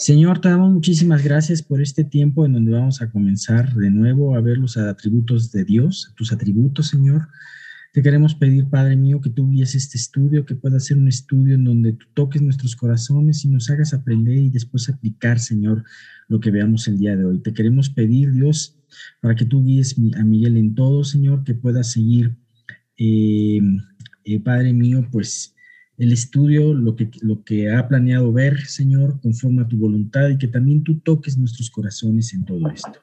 Señor, te damos muchísimas gracias por este tiempo en donde vamos a comenzar de nuevo a ver los atributos de Dios, tus atributos, Señor. Te queremos pedir, Padre mío, que tú guíes este estudio, que pueda ser un estudio en donde tú toques nuestros corazones y nos hagas aprender y después aplicar, Señor, lo que veamos el día de hoy. Te queremos pedir, Dios, para que tú guíes a Miguel en todo, Señor, que pueda seguir, eh, eh, Padre mío, pues el estudio, lo que, lo que ha planeado ver, Señor, conforme a tu voluntad y que también tú toques nuestros corazones en todo esto.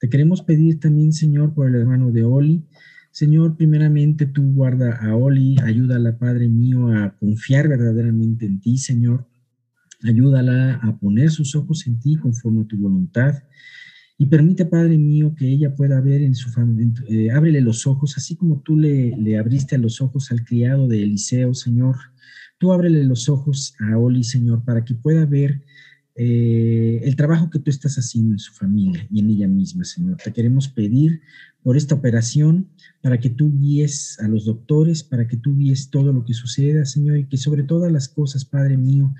Te queremos pedir también, Señor, por el hermano de Oli. Señor, primeramente tú guarda a Oli, ayúdala, Padre mío, a confiar verdaderamente en ti, Señor. Ayúdala a poner sus ojos en ti conforme a tu voluntad. Y permite, Padre mío, que ella pueda ver en su familia, eh, ábrele los ojos, así como tú le, le abriste los ojos al criado de Eliseo, Señor. Tú ábrele los ojos a Oli, Señor, para que pueda ver eh, el trabajo que tú estás haciendo en su familia y en ella misma, Señor. Te queremos pedir por esta operación para que tú guíes a los doctores, para que tú guíes todo lo que suceda, Señor, y que sobre todas las cosas, Padre mío,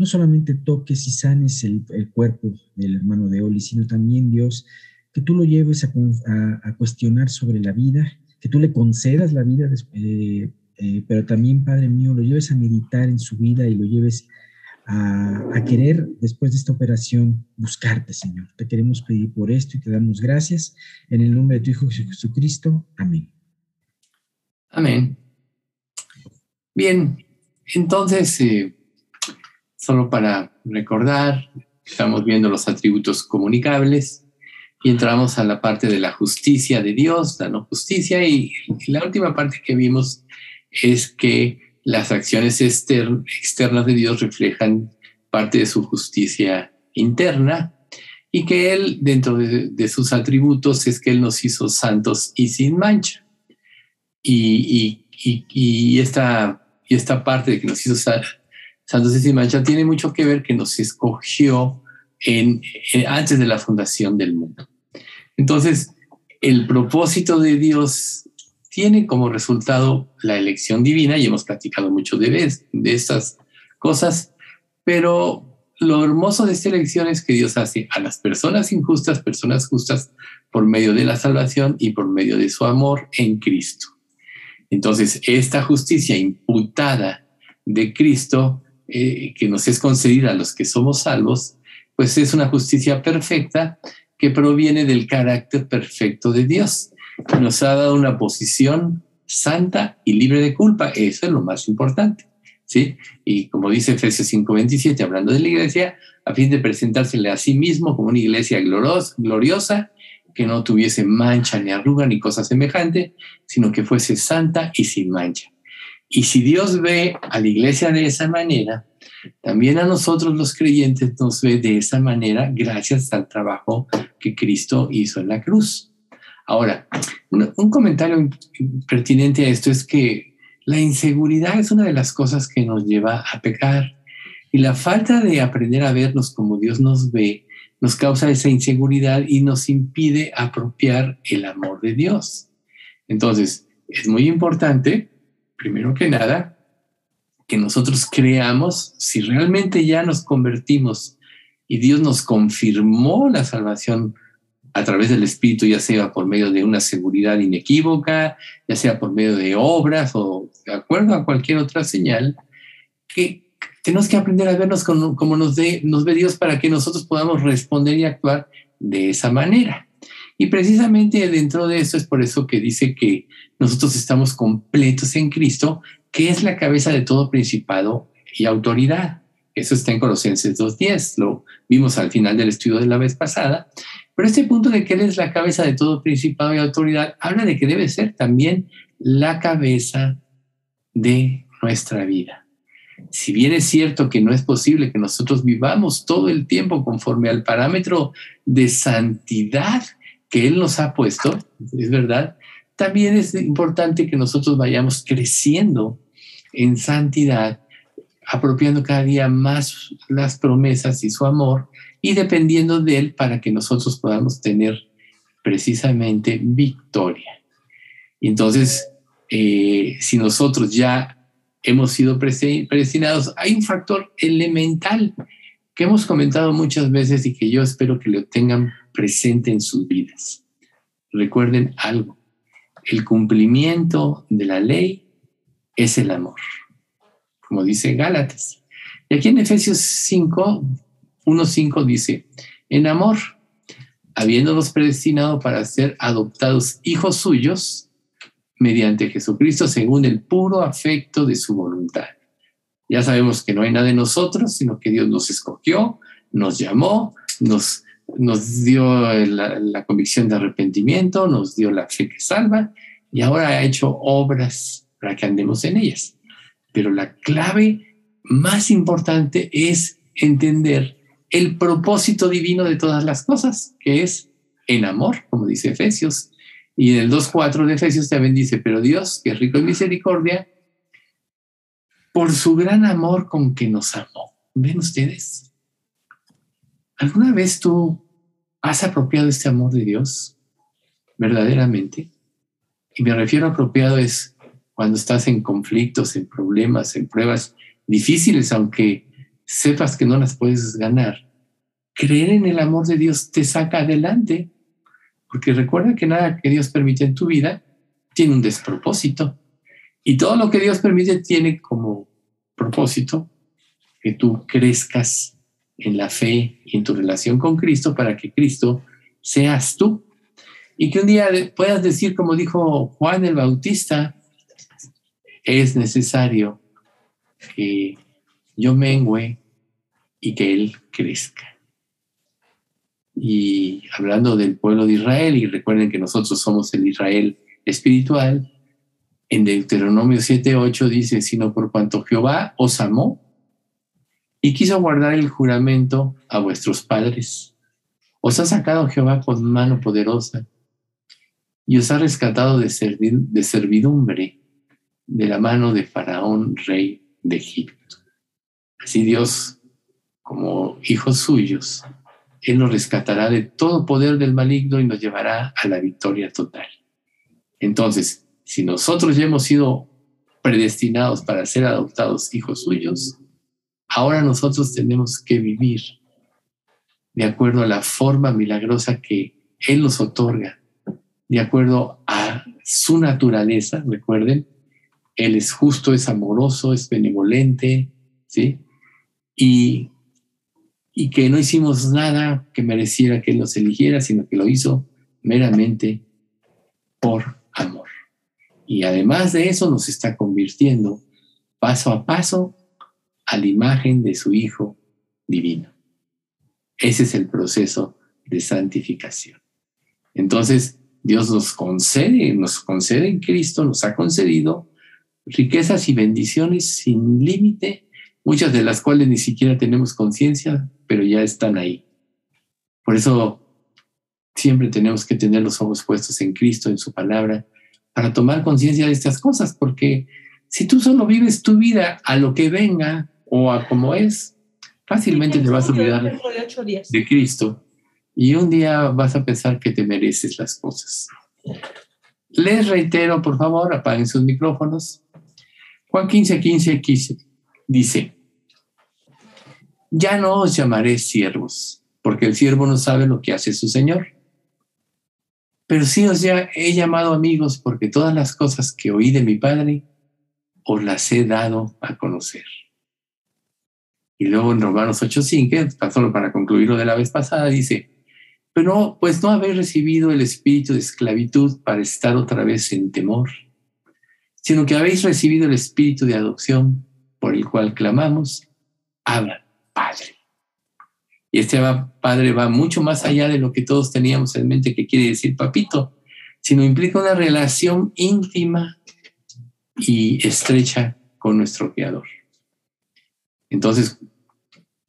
no solamente toques y sanes el, cuerpo del hermano de Oli, sino también, Dios, que tú lo lleves a, cuestionar sobre la vida, que tú le concedas la vida eh, eh, pero también, Padre mío, lo lleves a meditar en su vida y lo lleves a, querer, después de esta operación, buscarte, Señor. Te queremos pedir por esto y te damos gracias. En el nombre de tu Hijo Jesucristo. Amén. Amén. Bien, entonces, eh, solo para recordar, estamos viendo los atributos comunicables y entramos a la parte de la justicia de Dios, la no justicia, y la última parte que vimos es que las acciones externas de Dios reflejan parte de su justicia interna y que Él, dentro de, sus atributos, es que Él nos hizo santos y sin mancha. Y, esta, y esta parte de que nos hizo santos y mancha tiene mucho que ver que nos escogió antes de la fundación del mundo. Entonces, el propósito de Dios tiene como resultado la elección divina y hemos platicado mucho de, de estas cosas, pero lo hermoso de esta elección es que Dios hace a las personas injustas, personas justas, por medio de la salvación y por medio de su amor en Cristo. Entonces, esta justicia imputada de Cristo, eh, que nos es concedida a los que somos salvos, pues es una justicia perfecta que proviene del carácter perfecto de Dios nos ha dado una posición santa y libre de culpa. Eso es lo más importante. ¿sí? Y como dice Efesios 5:27, hablando de la iglesia, a fin de presentársele a sí mismo como una iglesia gloriosa, que no tuviese mancha ni arruga ni cosa semejante, sino que fuese santa y sin mancha. Y si Dios ve a la iglesia de esa manera, también a nosotros los creyentes nos ve de esa manera gracias al trabajo que Cristo hizo en la cruz. Ahora, un, comentario pertinente a esto es que la inseguridad es una de las cosas que nos lleva a pecar y la falta de aprender a vernos como Dios nos ve nos causa esa inseguridad y nos impide apropiar el amor de Dios. Entonces, es muy importante, primero que nada, que nosotros creamos, si realmente ya nos convertimos y Dios nos confirmó la salvación a través del Espíritu, ya sea por medio de una seguridad inequívoca, ya sea por medio de obras o de acuerdo a cualquier otra señal, que tenemos que aprender a vernos como, nos, nos ve Dios para que nosotros podamos responder y actuar de esa manera. Y precisamente dentro de eso es por eso que dice que nosotros estamos completos en Cristo, que es la cabeza de todo principado y autoridad. Eso está en Colosenses 2.10, lo vimos al final del estudio de la vez pasada. Pero este punto de que Él es la cabeza de todo principado y autoridad habla de que debe ser también la cabeza de nuestra vida. Si bien es cierto que no es posible que nosotros vivamos todo el tiempo conforme al parámetro de santidad que Él nos ha puesto, es verdad, también es importante que nosotros vayamos creciendo en santidad, apropiando cada día más las promesas y su amor y dependiendo de Él para que nosotros podamos tener precisamente victoria. Entonces, eh, si nosotros ya hemos sido predestinados, hay un factor elemental que hemos comentado muchas veces y que yo espero que lo tengan presente en sus vidas. Recuerden algo, el cumplimiento de la ley es el amor, como dice Gálatas. Y aquí en Efesios 5, 1.5 dice, en amor, habiéndolos predestinado para ser adoptados hijos suyos mediante Jesucristo según el puro afecto de su voluntad. Ya sabemos que no hay nada de nosotros, sino que Dios nos escogió, nos llamó, nos, nos dio la, convicción de arrepentimiento, nos dio la fe que salva y ahora ha hecho obras para que andemos en ellas. Pero la clave más importante es entender el propósito divino de todas las cosas, que es en amor, como dice Efesios. Y en el 2.4 de Efesios también dice, pero Dios, que es rico en misericordia, por su gran amor con que nos amó. ¿Ven ustedes? ¿Alguna vez tú has apropiado este amor de Dios verdaderamente? Y me refiero a apropiado es cuando estás en conflictos, en problemas, en pruebas difíciles, aunque sepas que no las puedes ganar. Creer en el amor de Dios te saca adelante, porque recuerda que nada que Dios permite en tu vida tiene un despropósito. Y todo lo que Dios permite tiene como propósito que tú crezcas en la fe y en tu relación con Cristo para que Cristo seas tú. Y que un día puedas decir, como dijo Juan el Bautista, es necesario que yo mengüe y que Él crezca. Y hablando del pueblo de Israel, y recuerden que nosotros somos el Israel espiritual, en Deuteronomio 7:8 dice, sino por cuanto Jehová os amó y quiso guardar el juramento a vuestros padres. Os ha sacado Jehová con mano poderosa y os ha rescatado de, de servidumbre de la mano de Faraón, rey de Egipto. Así Dios, como hijos suyos, Él nos rescatará de todo poder del maligno y nos llevará a la victoria total. Entonces, si nosotros ya hemos sido predestinados para ser adoptados hijos suyos, ahora nosotros tenemos que vivir de acuerdo a la forma milagrosa que Él nos otorga, de acuerdo a su naturaleza, recuerden, Él es justo, es amoroso, es benevolente, ¿sí? Y, y que no hicimos nada que mereciera que Él nos eligiera, sino que lo hizo meramente por amor. Y además de eso nos está convirtiendo paso a paso a la imagen de su Hijo divino. Ese es el proceso de santificación. Entonces, Dios nos concede, nos concede en Cristo, nos ha concedido riquezas y bendiciones sin límite, muchas de las cuales ni siquiera tenemos conciencia, pero ya están ahí. Por eso siempre tenemos que tener los ojos puestos en Cristo, en su palabra, para tomar conciencia de estas cosas, porque si tú solo vives tu vida a lo que venga o a como es, fácilmente te vas a olvidar de Cristo y un día vas a pensar que te mereces las cosas. Les reitero, por favor, apaguen sus micrófonos. Juan 15, 15, 15 dice, ya no os llamaré siervos, porque el siervo no sabe lo que hace su Señor pero sí os ya he llamado amigos porque todas las cosas que oí de mi Padre os las he dado a conocer. Y luego en Romanos 8.5, solo para concluir lo de la vez pasada, dice, pero pues no habéis recibido el espíritu de esclavitud para estar otra vez en temor, sino que habéis recibido el espíritu de adopción por el cual clamamos, Abra, Padre. Y este padre va mucho más allá de lo que todos teníamos en mente que quiere decir papito, sino implica una relación íntima y estrecha con nuestro Creador. Entonces,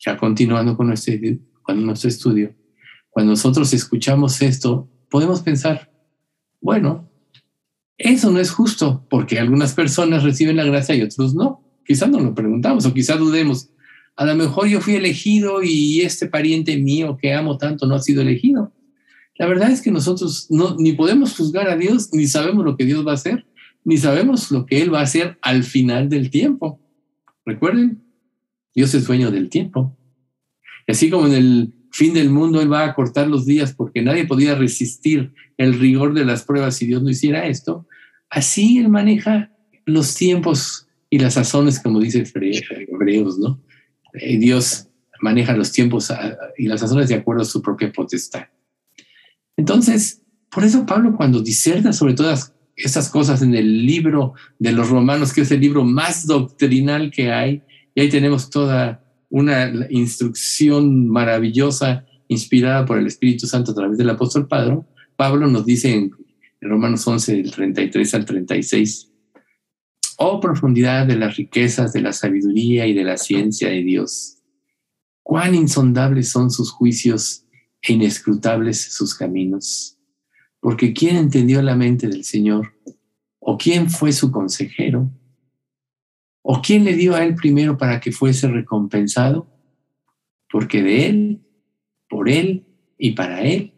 ya continuando con nuestro, estudio, cuando nosotros escuchamos esto, podemos pensar, bueno, eso no es justo, porque algunas personas reciben la gracia y otros no. Quizás no lo preguntamos o quizás dudemos, a lo mejor yo fui elegido y este pariente mío que amo tanto no ha sido elegido. La verdad es que nosotros no, ni podemos juzgar a Dios, ni sabemos lo que Dios va a hacer, ni sabemos lo que Él va a hacer al final del tiempo. Recuerden, Dios es dueño del tiempo. Y así como en el fin del mundo Él va a cortar los días porque nadie podía resistir el rigor de las pruebas si Dios no hiciera esto, así Él maneja los tiempos y las sazones, como dice Hebreos, ¿no? Eh, Dios maneja los tiempos ah, y las sazones de acuerdo a su propia potestad. Entonces, por eso Pablo cuando diserta sobre todas estas cosas en el libro de los romanos, que es el libro más doctrinal que hay, y ahí tenemos toda una instrucción maravillosa inspirada por el Espíritu Santo a través del apóstol Pablo, Pablo nos dice en, Romanos 11, del 33 al 36, oh profundidad de las riquezas, de la sabiduría y de la ciencia de Dios, cuán insondables son sus juicios e inescrutables sus caminos. Porque ¿quién entendió la mente del Señor? ¿O quién fue su consejero? ¿O quién le dio a él primero para que fuese recompensado? Porque de él, por él y para él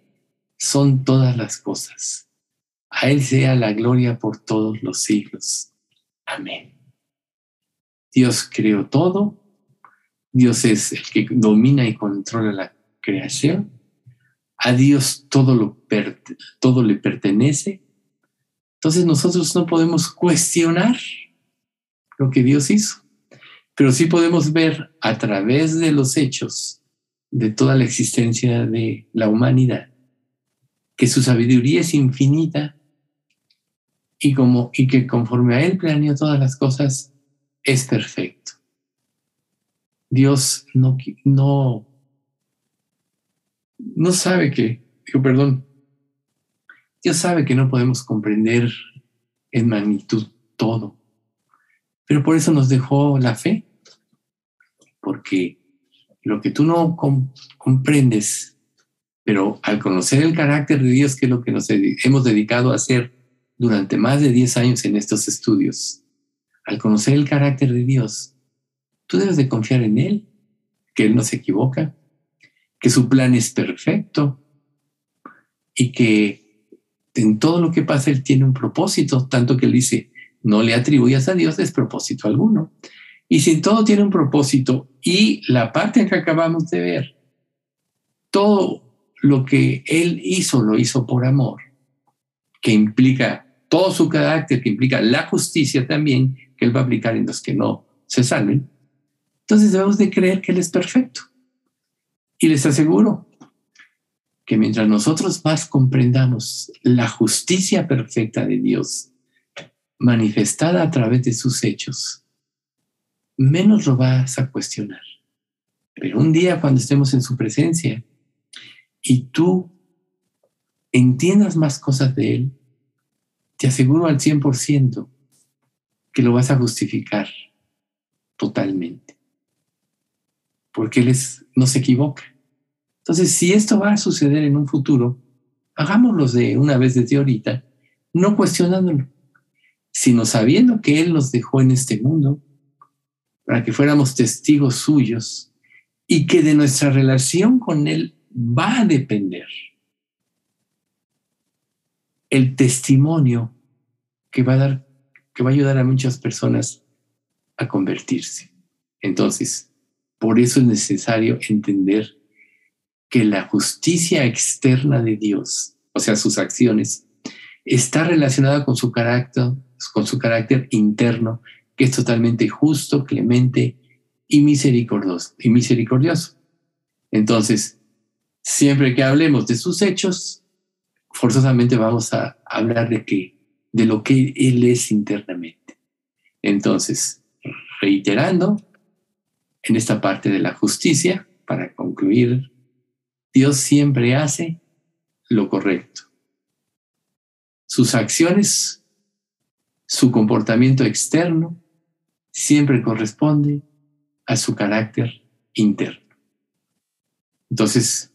son todas las cosas. A él sea la gloria por todos los siglos. Amén. Dios creó todo. Dios es el que domina y controla la creación. A Dios todo, lo todo le pertenece. Entonces nosotros no podemos cuestionar lo que Dios hizo. Pero sí podemos ver a través de los hechos de toda la existencia de la humanidad que su sabiduría es infinita y, como, y que conforme a Él planeó todas las cosas, es perfecto. Dios no, no, no sabe que, digo, perdón, Dios sabe que no podemos comprender en magnitud todo. Pero por eso nos dejó la fe, porque lo que tú no comprendes, pero al conocer el carácter de Dios, que es lo que nos hemos dedicado a hacer durante más de 10 años en estos estudios, al conocer el carácter de Dios, tú debes de confiar en Él, que Él no se equivoca, que su plan es perfecto y que en todo lo que pasa Él tiene un propósito, tanto que Él dice, no le atribuyas a Dios despropósito alguno. Y si todo tiene un propósito y la parte que acabamos de ver, todo lo que Él hizo lo hizo por amor, que implica todo su carácter, que implica la justicia también, que Él va a aplicar en los que no se salven, entonces debemos de creer que Él es perfecto. Y les aseguro que mientras nosotros más comprendamos la justicia perfecta de Dios, manifestada a través de sus hechos, menos lo vas a cuestionar. Pero un día cuando estemos en su presencia y tú entiendas más cosas de Él, te aseguro al 100% que lo vas a justificar totalmente. Porque Él no se equivoca. Entonces, si esto va a suceder en un futuro, hagámoslo de una vez desde ahorita, no cuestionándolo sino sabiendo que Él nos dejó en este mundo para que fuéramos testigos suyos y que de nuestra relación con Él va a depender el testimonio que va a dar, que va a ayudar a muchas personas a convertirse. Entonces, por eso es necesario entender que la justicia externa de Dios, o sea, sus acciones, está relacionada con su carácter, con su carácter interno, que es totalmente justo, clemente y misericordioso. Y misericordioso. Entonces, siempre que hablemos de sus hechos, forzosamente vamos a hablar de que de lo que él es internamente. Entonces, reiterando en esta parte de la justicia, para concluir, Dios siempre hace lo correcto. Sus acciones su comportamiento externo siempre corresponde a su carácter interno. Entonces,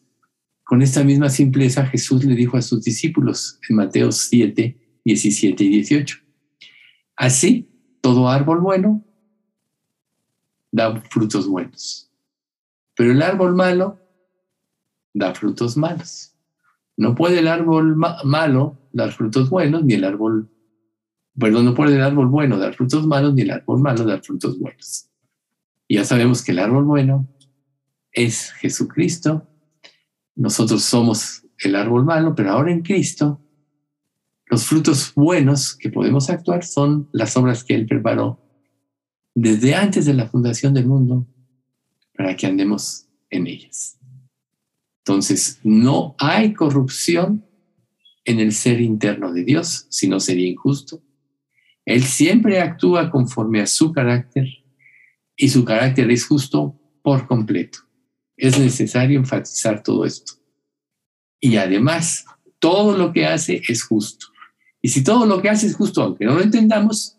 con esta misma simpleza, Jesús le dijo a sus discípulos en Mateo 7, 17 y 18, así todo árbol bueno da frutos buenos, pero el árbol malo da frutos malos. No puede el árbol malo dar frutos buenos, ni el árbol Perdón, no puede el árbol bueno dar frutos malos, ni el árbol malo dar frutos buenos. Y ya sabemos que el árbol bueno es Jesucristo. Nosotros somos el árbol malo, pero ahora en Cristo, los frutos buenos que podemos actuar son las obras que Él preparó desde antes de la fundación del mundo para que andemos en ellas. Entonces, no hay corrupción en el ser interno de Dios, si no sería injusto. Él siempre actúa conforme a su carácter y su carácter es justo por completo. Es necesario enfatizar todo esto. Y además, todo lo que hace es justo. Y si todo lo que hace es justo, aunque no lo entendamos,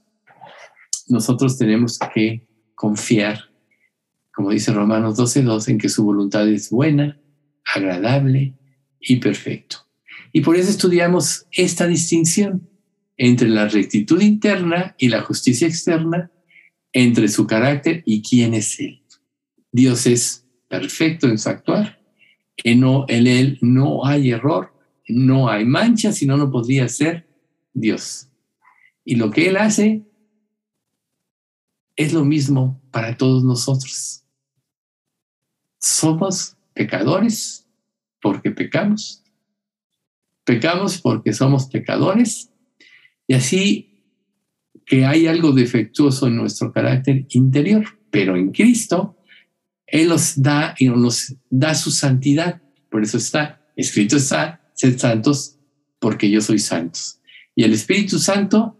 nosotros tenemos que confiar, como dice Romanos 12.2, en que su voluntad es buena, agradable y perfecto. Y por eso estudiamos esta distinción entre la rectitud interna y la justicia externa, entre su carácter y quién es Él. Dios es perfecto en su actuar, en, no, Él no hay error, no hay mancha, sino no podría ser Dios. Y lo que Él hace es lo mismo para todos nosotros. Somos pecadores porque pecamos. Pecamos porque somos pecadores. Y así que hay algo defectuoso en nuestro carácter interior, pero en Cristo Él nos da y nos da su santidad. Por eso está escrito está, sed santos porque yo soy santos. Y el Espíritu Santo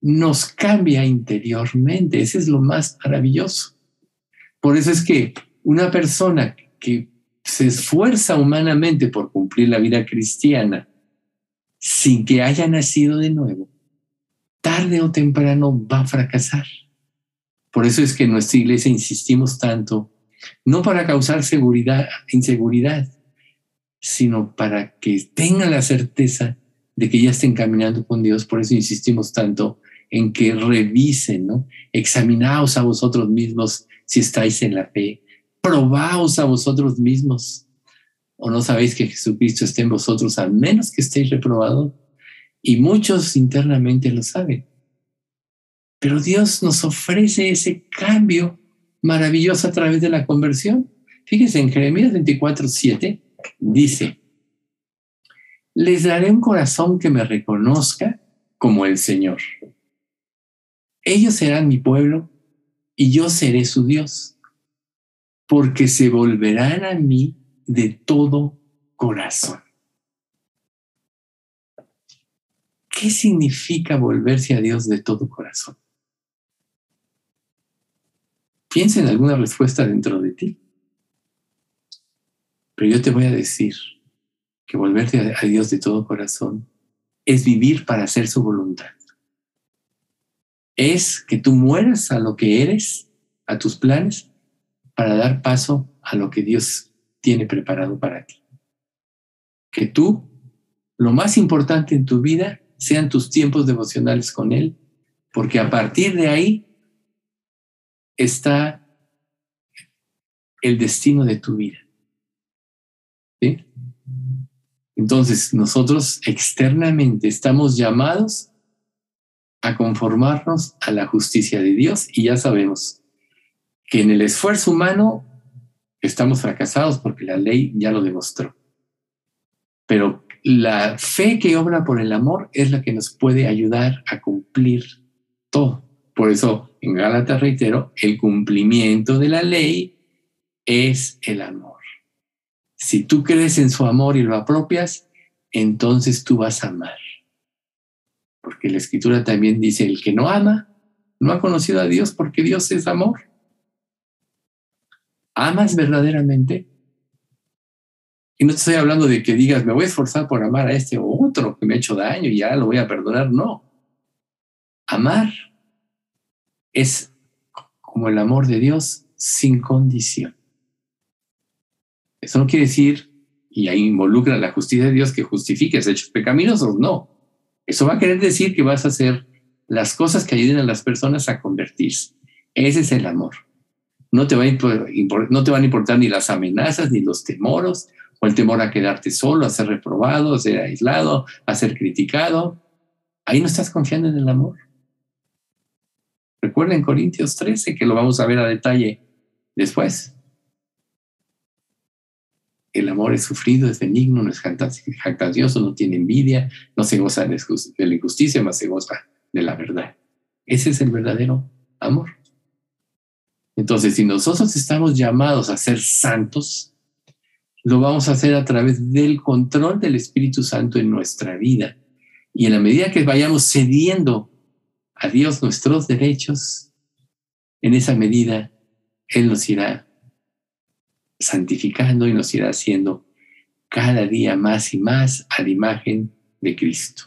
nos cambia interiormente. Ese es lo más maravilloso. Por eso es que una persona que se esfuerza humanamente por cumplir la vida cristiana sin que haya nacido de nuevo, tarde o temprano va a fracasar. Por eso es que en nuestra iglesia insistimos tanto, no para causar seguridad, inseguridad, sino para que tengan la certeza de que ya estén caminando con Dios. Por eso insistimos tanto en que revisen, ¿no? Examinaos a vosotros mismos si estáis en la fe. Probaos a vosotros mismos. ¿O no sabéis que Jesucristo esté en vosotros a menos que estéis reprobados? Y muchos internamente lo saben. Pero Dios nos ofrece ese cambio maravilloso a través de la conversión. Fíjense, en Jeremías 24, 7 dice, les daré un corazón que me reconozca como el Señor ellos serán mi pueblo y yo seré su Dios, porque se volverán a mí de todo corazón. ¿Qué significa volverse a Dios de todo corazón? Piensa en alguna respuesta dentro de ti. Pero yo te voy a decir que volverte a Dios de todo corazón es vivir para hacer su voluntad es que tú mueras a lo que eres, a tus planes, para dar paso a lo que Dios tiene preparado para ti. Que tú, lo más importante en tu vida, sean tus tiempos devocionales con Él, porque a partir de ahí está el destino de tu vida. Entonces, nosotros externamente estamos llamados a conformarnos a la justicia de Dios y ya sabemos que en el esfuerzo humano estamos fracasados porque la ley ya lo demostró. Pero la fe que obra por el amor es la que nos puede ayudar a cumplir todo. Por eso en Gálatas reitero, el cumplimiento de la ley es el amor. Si tú crees en su amor y lo apropias, entonces tú vas a amar porque la escritura también dice, el que no ama, no ha conocido a Dios porque Dios es amor. ¿Amas verdaderamente? Y no estoy hablando de que digas, me voy a esforzar por amar a este o otro que me ha hecho daño y ya lo voy a perdonar. No. Amar es como el amor de Dios sin condición. Eso no quiere decir, y ahí involucra la justicia de Dios, que justifiques hechos pecaminosos. No. Eso va a querer decir que vas a hacer las cosas que ayuden a las personas a convertirse. Ese es el amor. No te, va a van a importar ni las amenazas, ni los temores, o el temor a quedarte solo, a ser reprobado, a ser aislado, a ser criticado. Ahí no estás confiando en el amor. Recuerden Corintios 13, que lo vamos a ver a detalle después. el amor es sufrido, es benigno, no es jactancioso, no tiene envidia, no se goza de la injusticia, más se goza de la verdad. Ese es el verdadero amor. Entonces, si nosotros estamos llamados a ser santos, lo vamos a hacer a través del control del Espíritu Santo en nuestra vida. Y en la medida que vayamos cediendo a Dios nuestros derechos, en esa medida Él nos irá santificando y nos irá haciendo cada día más y más a la imagen de Cristo.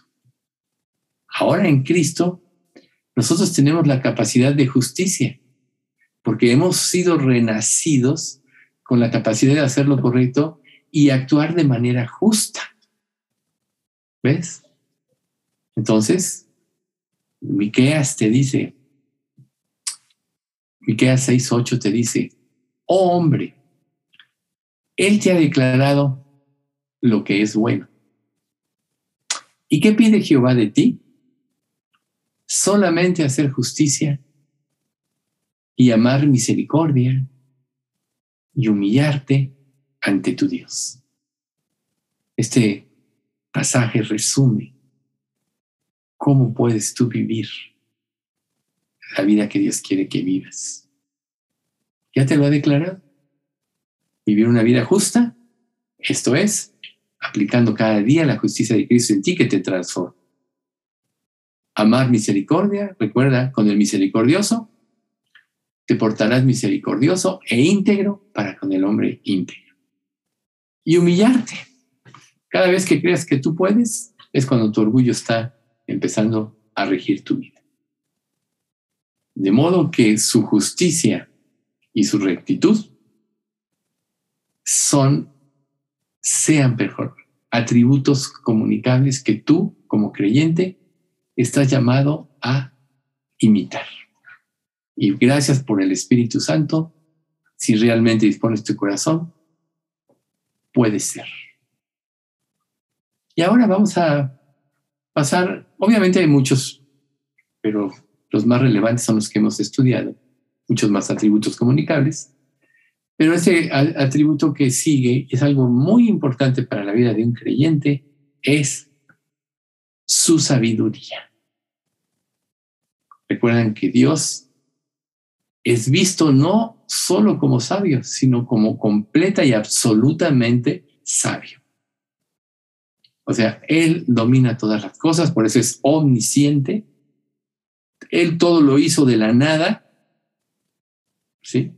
Ahora en Cristo, nosotros tenemos la capacidad de justicia porque hemos sido renacidos con la capacidad de hacer lo correcto y actuar de manera justa. ¿Ves? Entonces, Miqueas te dice, Miqueas 6:8 te dice, "Oh hombre, él te ha declarado lo que es bueno." ¿Y qué pide Jehová de ti? Solamente hacer justicia y amar misericordia y humillarte ante tu Dios. Este pasaje resume cómo puedes tú vivir la vida que Dios quiere que vivas. Ya te lo ha declarado. Vivir una vida justa, esto es, aplicando cada día la justicia de Cristo en ti que te transforma. Amar misericordia, recuerda, con el misericordioso te portarás misericordioso e íntegro para con el hombre íntegro. Y humillarte. Cada vez que creas que tú puedes, es cuando tu orgullo está empezando a regir tu vida. De modo que su justicia y su rectitud son, sean mejor, atributos comunicables que tú, como creyente, estás llamado a imitar. Y gracias por el Espíritu Santo. Si realmente dispones tu corazón, puede ser. Y ahora vamos a pasar, obviamente hay muchos, pero los más relevantes son los que hemos estudiado, muchos más atributos comunicables. Pero ese atributo que sigue es algo muy importante para la vida de un creyente, es su sabiduría. Recuerdan que Dios es visto no solo como sabio, sino como completa y absolutamente sabio. O sea, Él domina todas las cosas, por eso es omnisciente. Él todo lo hizo de la nada, ¿sí?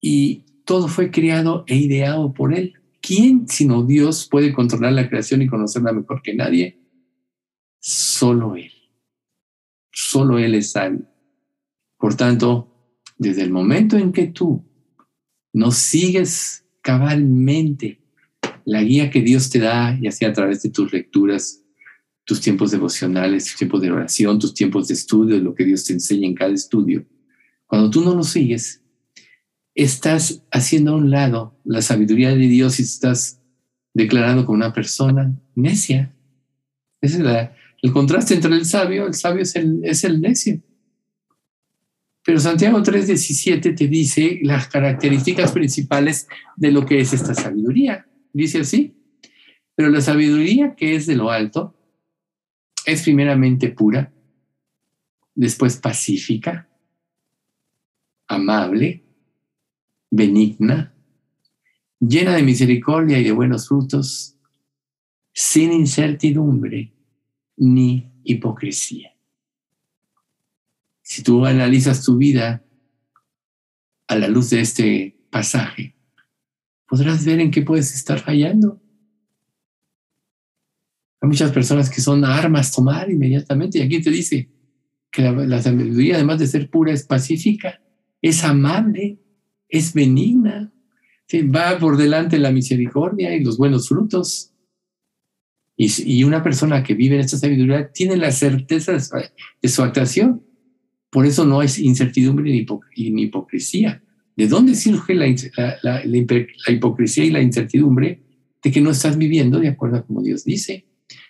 Y todo fue creado e ideado por Él. ¿Quién, sino Dios, puede controlar la creación y conocerla mejor que nadie? Solo Él. Solo Él es sabio. Por tanto, desde el momento en que tú no sigues cabalmente la guía que Dios te da, ya sea a través de tus lecturas, tus tiempos devocionales, tus tiempos de oración, tus tiempos de estudio, lo que Dios te enseña en cada estudio, cuando tú no lo sigues, estás haciendo a un lado la sabiduría de Dios y estás declarando como una persona necia. Ese es el contraste entre el sabio, el sabio es el, es el necio. Pero Santiago 3:17 te dice las características principales de lo que es esta sabiduría. Dice así, pero la sabiduría que es de lo alto es primeramente pura, después pacífica, amable, benigna, llena de misericordia y de buenos frutos, sin incertidumbre ni hipocresía. Si tú analizas tu vida a la luz de este pasaje, podrás ver en qué puedes estar fallando. Hay muchas personas que son armas tomar inmediatamente y aquí te dice que la, sabiduría, además de ser pura, es pacífica, es amable, es benigna, va por delante la misericordia y los buenos frutos. Y, una persona que vive en esta sabiduría tiene la certeza de su actuación. Por eso no hay incertidumbre ni, hipocresía. ¿De dónde surge la, hipocresía y la incertidumbre? De que no estás viviendo de acuerdo a como Dios dice.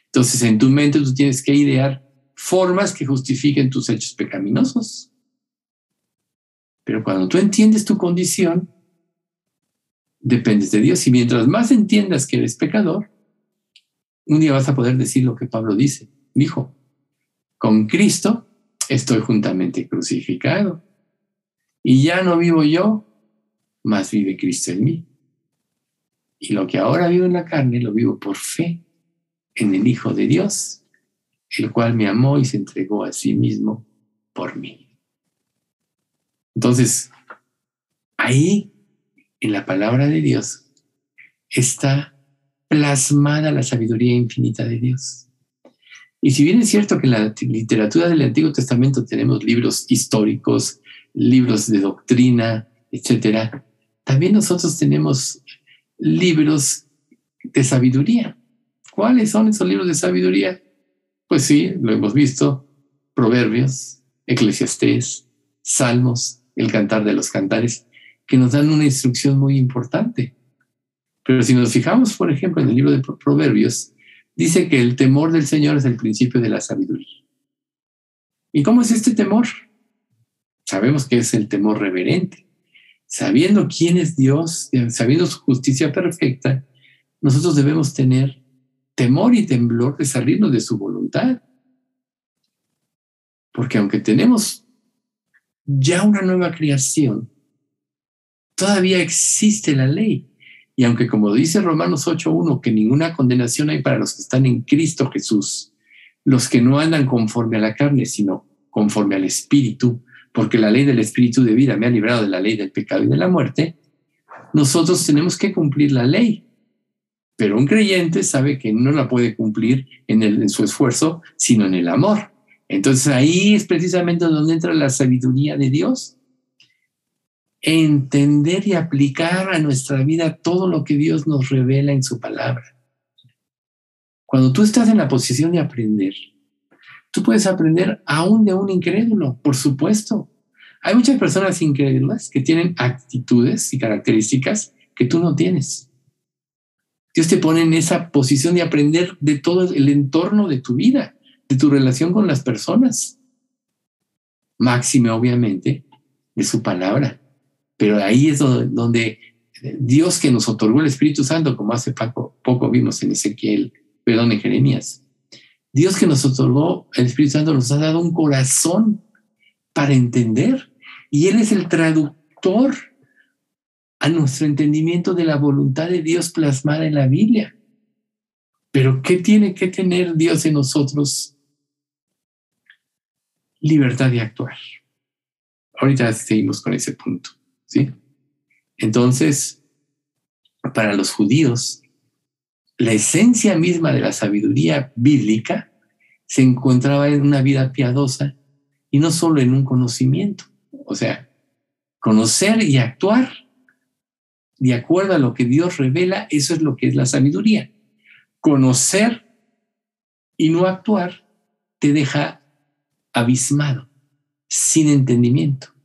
Entonces, en tu mente tú tienes que idear formas que justifiquen tus hechos pecaminosos. Pero cuando tú entiendes tu condición, dependes de Dios. Y mientras más entiendas que eres pecador, un día vas a poder decir lo que Pablo dice. Dijo, con Cristo estoy juntamente crucificado. Y ya no vivo yo, más vive Cristo en mí. Y lo que ahora vivo en la carne lo vivo por fe en el Hijo de Dios, el cual me amó y se entregó a sí mismo por mí. Entonces, ahí, en la palabra de Dios, está plasmada la sabiduría infinita de Dios. Y si bien es cierto que en la literatura del Antiguo Testamento tenemos libros históricos, libros de doctrina, etcétera, también nosotros tenemos libros de sabiduría. ¿Cuáles son esos libros de sabiduría? Pues sí, lo hemos visto, Proverbios, Eclesiastés, Salmos, el Cantar de los Cantares, que nos dan una instrucción muy importante. Pero si nos fijamos, por ejemplo, en el libro de Proverbios, dice que el temor del Señor es el principio de la sabiduría. ¿Y cómo es este temor? Sabemos que es el temor reverente. Sabiendo quién es Dios, sabiendo su justicia perfecta, nosotros debemos tener temor y temblor de salirnos de su voluntad. Porque aunque tenemos ya una nueva creación, todavía existe la ley. Y aunque como dice Romanos 8.1, que ninguna condenación hay para los que están en Cristo Jesús, los que no andan conforme a la carne, sino conforme al Espíritu, porque la ley del Espíritu de vida me ha librado de la ley del pecado y de la muerte, nosotros tenemos que cumplir la ley. Pero un creyente sabe que no la puede cumplir en, en su esfuerzo, sino en el amor. Entonces ahí es precisamente donde entra la sabiduría de Dios. Entender y aplicar a nuestra vida todo lo que Dios nos revela en su palabra. Cuando tú estás en la posición de aprender, tú puedes aprender aún de un incrédulo, por supuesto. Hay muchas personas incrédulas que tienen actitudes y características que tú no tienes. Dios te pone en esa posición de aprender de todo el entorno de tu vida de tu relación con las personas. Máxime, obviamente, de su palabra. Pero ahí es donde, Dios que nos otorgó el Espíritu Santo, como hace poco, poco vimos en Ezequiel, perdón, en Jeremías. Dios que nos otorgó el Espíritu Santo nos ha dado un corazón para entender. Y Él es el traductor a nuestro entendimiento de la voluntad de Dios plasmada en la Biblia. Pero ¿qué tiene que tener Dios en nosotros libertad de actuar. Ahorita seguimos con ese punto, ¿sí? Entonces, para los judíos, la esencia misma de la sabiduría bíblica se encontraba en una vida piadosa y no solo en un conocimiento. O sea, conocer y actuar de acuerdo a lo que Dios revela, eso es lo que es la sabiduría. Conocer y no actuar te deja abismado, sin entendimiento.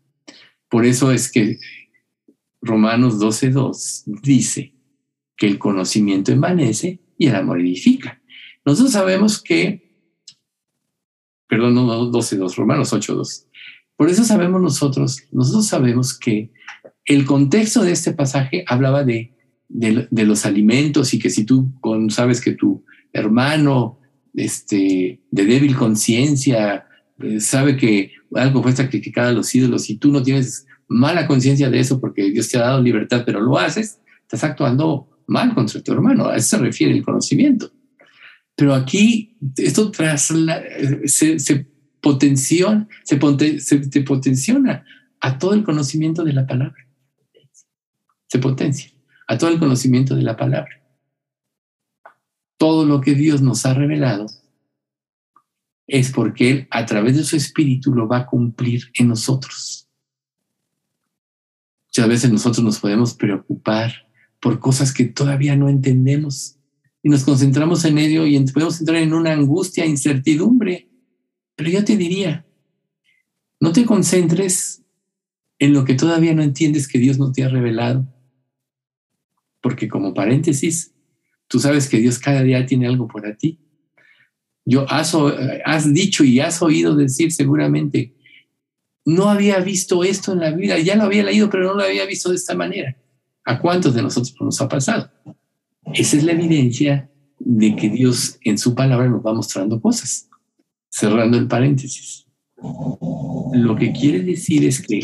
Por eso es que Romanos 12.2 dice que el conocimiento envanece y el amor edifica. Nosotros sabemos que, perdón, no 12.2, Romanos 8.2. Por eso sabemos nosotros, nosotros sabemos que el contexto de este pasaje hablaba de, de, los alimentos y que si tú sabes que tu hermano este, de débil conciencia eh, sabe que algo fue sacrificado a los ídolos y tú no tienes mala conciencia de eso porque Dios te ha dado libertad, pero lo haces, estás actuando mal contra tu hermano. A eso se refiere el conocimiento. Pero aquí esto tras se, se, se, se, potenciona a todo el conocimiento de la palabra. Se potencia a todo el conocimiento de la palabra. Todo lo que Dios nos ha revelado es porque Él a través de su espíritu lo va a cumplir en nosotros. Muchas veces nosotros nos podemos preocupar por cosas que todavía no entendemos y nos concentramos en ello y podemos entrar en una angustia, incertidumbre. Pero yo te diría, no te concentres en lo que todavía no entiendes que Dios no te ha revelado. Porque como paréntesis, tú sabes que Dios cada día tiene algo para ti. Yo has, dicho y has oído decir seguramente, no había visto esto en la vida, ya lo había leído, pero no lo había visto de esta manera. ¿A cuántos de nosotros nos ha pasado? Esa es la evidencia de que Dios en su palabra nos va mostrando cosas. Cerrando el paréntesis. Lo que quiere decir es que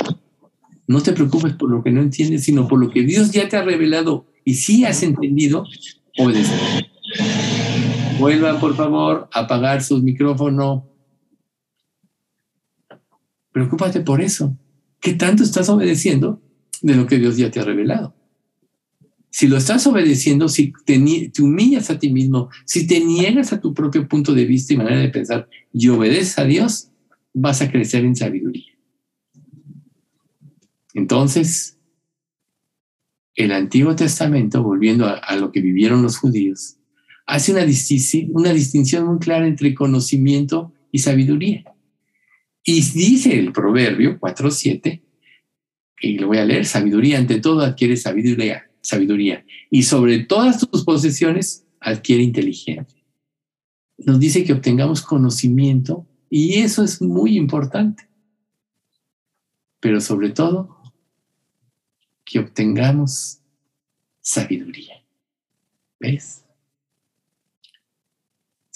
no te preocupes por lo que no entiendes, sino por lo que Dios ya te ha revelado y si has entendido, puedes. Vuelvan, por favor, a apagar sus micrófonos. Preocúpate por eso. ¿Qué tanto estás obedeciendo de lo que Dios ya te ha revelado? Si lo estás obedeciendo, si te, te, humillas a ti mismo, si te niegas a tu propio punto de vista y manera de pensar y obedeces a Dios, vas a crecer en sabiduría. Entonces, el Antiguo Testamento, volviendo a, lo que vivieron los judíos, hace una, una distinción muy clara entre conocimiento y sabiduría. Y dice el Proverbio 4.7, y lo voy a leer, sabiduría ante todo adquiere sabiduría, sabiduría, y sobre todas tus posesiones adquiere inteligencia. Nos dice que obtengamos conocimiento y eso es muy importante. Pero sobre todo, que obtengamos sabiduría. ¿Ves?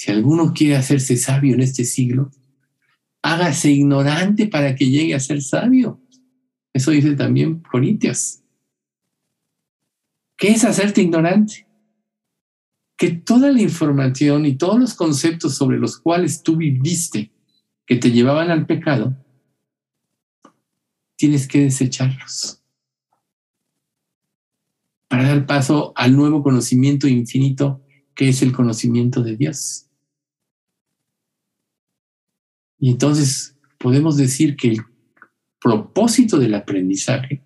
Si alguno quiere hacerse sabio en este siglo, hágase ignorante para que llegue a ser sabio. Eso dice también Corintios. ¿Qué es hacerte ignorante? Que toda la información y todos los conceptos sobre los cuales tú viviste que te llevaban al pecado, tienes que desecharlos para dar paso al nuevo conocimiento infinito que es el conocimiento de Dios. Y entonces podemos decir que el propósito del aprendizaje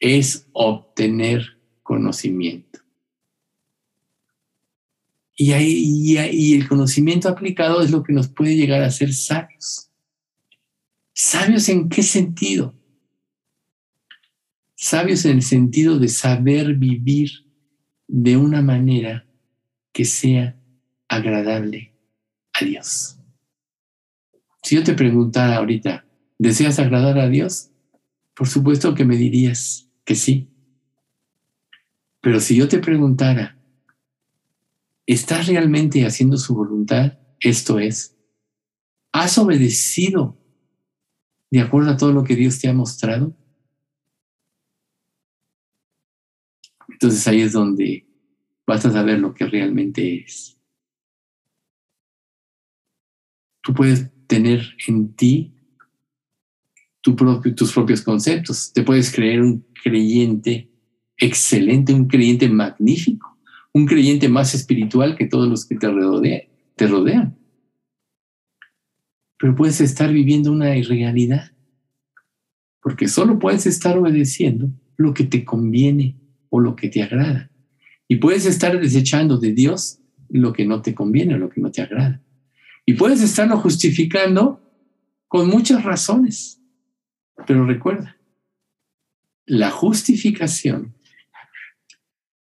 es obtener conocimiento. Y, el conocimiento aplicado es lo que nos puede llegar a ser sabios. ¿Sabios en qué sentido? Sabios en el sentido de saber vivir de una manera que sea agradable a Dios. Si yo te preguntara ahorita, ¿deseas agradar a Dios? Por supuesto que me dirías que sí. Pero si yo te preguntara, ¿estás realmente haciendo su voluntad? Esto es, ¿has obedecido de acuerdo a todo lo que Dios te ha mostrado? Entonces ahí es donde vas a saber lo que realmente es. Tú puedes tener en ti tus propios conceptos. Te puedes creer un creyente excelente, un creyente magnífico, un creyente más espiritual que todos los que te, rodean, te rodean. Pero puedes estar viviendo una irrealidad, porque solo puedes estar obedeciendo lo que te conviene o lo que te agrada. Y puedes estar desechando de Dios lo que no te conviene o lo que no te agrada. Y puedes estarlo justificando con muchas razones. Pero recuerda, la justificación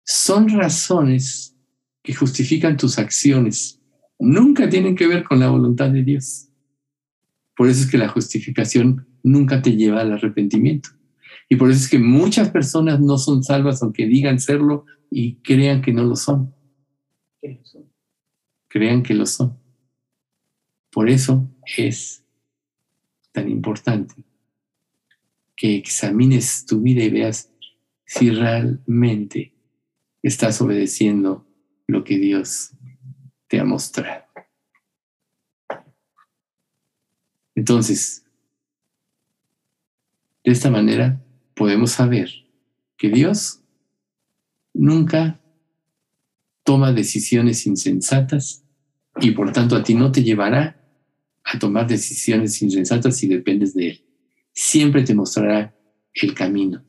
son razones que justifican tus acciones. Nunca tienen que ver con la voluntad de Dios. Por eso es que la justificación nunca te lleva al arrepentimiento. Y por eso es que muchas personas no son salvas aunque digan serlo y crean que no lo son. Crean que lo son. Por eso es tan importante que examines tu vida y veas si realmente estás obedeciendo lo que Dios te ha mostrado. Entonces, de esta manera podemos saber que Dios nunca toma decisiones insensatas y por tanto a ti no te llevará a tomar decisiones insensatas si dependes de Él. Siempre te mostrará el camino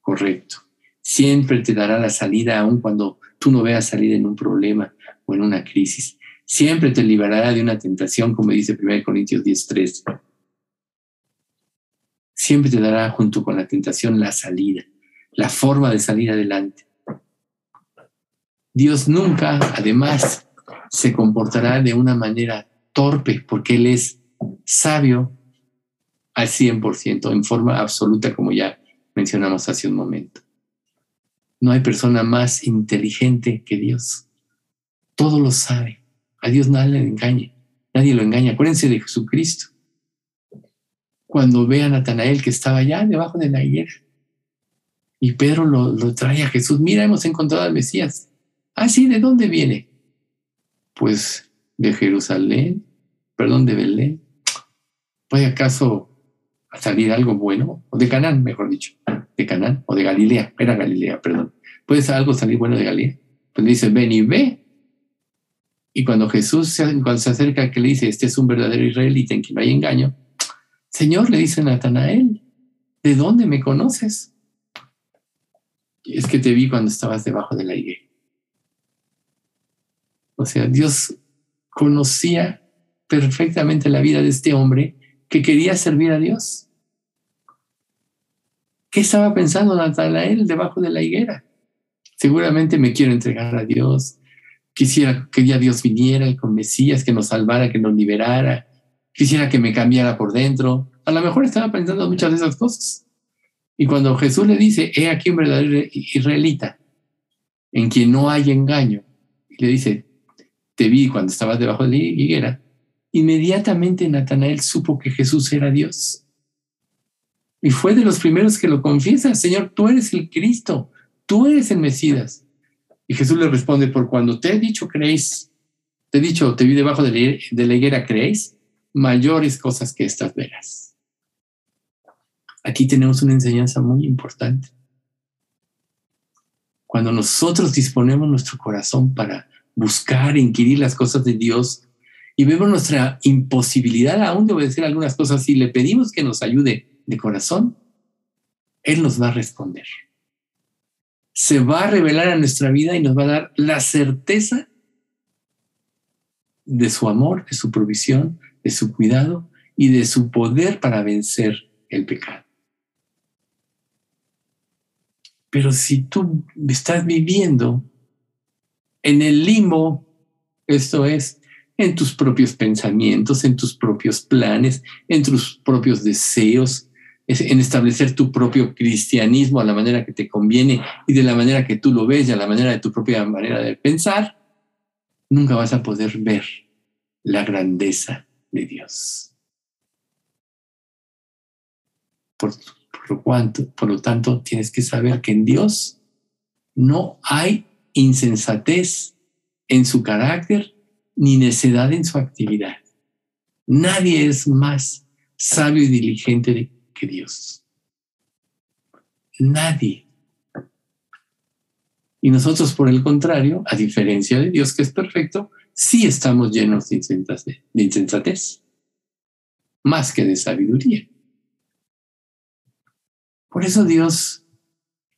correcto. Siempre te dará la salida aun cuando tú no veas salida en un problema o en una crisis. Siempre te librará de una tentación, como dice 1 Corintios 10.3 siempre te dará junto con la tentación la salida, la forma de salir adelante. Dios nunca, además, se comportará de una manera torpe porque Él es sabio al 100%, en forma absoluta, como ya mencionamos hace un momento. No hay persona más inteligente que Dios. Todo lo sabe. A Dios nadie le engaña. Nadie lo engaña. Acuérdense de Jesucristo. Cuando ve a Natanael que estaba allá debajo de la higuera. Y Pedro lo, lo trae a Jesús. Mira, hemos encontrado al Mesías. Ah, sí, ¿de dónde viene? Pues de Jerusalén, perdón, de Belén. ¿Puede acaso salir algo bueno? O de Canaán, mejor dicho. De Canaán o de Galilea. Era Galilea, perdón. ¿Puede algo salir bueno de Galilea? Pues dice, ven y ve. Y cuando Jesús se, cuando se acerca, que le dice, este es un verdadero israelita en quien no hay engaño, Señor, le dice Natanael, ¿de dónde me conoces? Es que te vi cuando estabas debajo de la higuera. O sea, Dios conocía perfectamente la vida de este hombre que quería servir a Dios. ¿Qué estaba pensando Natanael debajo de la higuera? Seguramente me quiero entregar a Dios. Quisiera que Dios viniera con Mesías, que nos salvara, que nos liberara. Quisiera que me cambiara por dentro. A lo mejor estaba pensando muchas de esas cosas. Y cuando Jesús le dice, he aquí un verdadero israelita, en quien no hay engaño, y le dice, te vi cuando estabas debajo de la higuera, inmediatamente Natanael supo que Jesús era Dios. Y fue de los primeros que lo confiesa, Señor, tú eres el Cristo, tú eres el Mesías. Y Jesús le responde, por cuando te he dicho, creéis, te he dicho, te vi debajo de la, higuera, creéis, mayores cosas que estas verás. Aquí tenemos una enseñanza muy importante. Cuando nosotros disponemos nuestro corazón para buscar, inquirir las cosas de Dios y vemos nuestra imposibilidad aún de obedecer algunas cosas y le pedimos que nos ayude de corazón, Él nos va a responder. Se va a revelar a nuestra vida y nos va a dar la certeza de su amor, de su provisión, de su cuidado y de su poder para vencer el pecado. Pero si tú estás viviendo en el limbo, esto es, en tus propios pensamientos, en tus propios planes, en tus propios deseos, en establecer tu propio cristianismo a la manera que te conviene y de la manera que tú lo ves y a la manera de tu propia manera de pensar, nunca vas a poder ver la grandeza de Dios. Por, por lo tanto, tienes que saber que en Dios no hay insensatez en su carácter ni necedad en su actividad. Nadie es más sabio y diligente que Dios. Nadie. Y nosotros, por el contrario, a diferencia de Dios que es perfecto, sí estamos llenos de insensatez, más que de sabiduría. Por eso Dios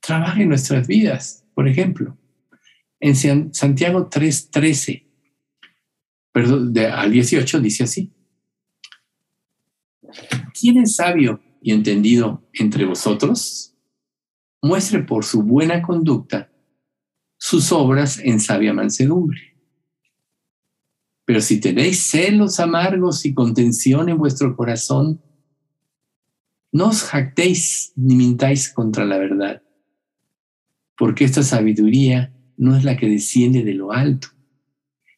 trabaja en nuestras vidas. Por ejemplo, en Santiago 3:13, perdón, al 18 dice así. ¿Quién es sabio y entendido entre vosotros? Muestre por su buena conducta sus obras en sabia mansedumbre. Pero si tenéis celos amargos y contención en vuestro corazón, no os jactéis ni mintáis contra la verdad, porque esta sabiduría no es la que desciende de lo alto,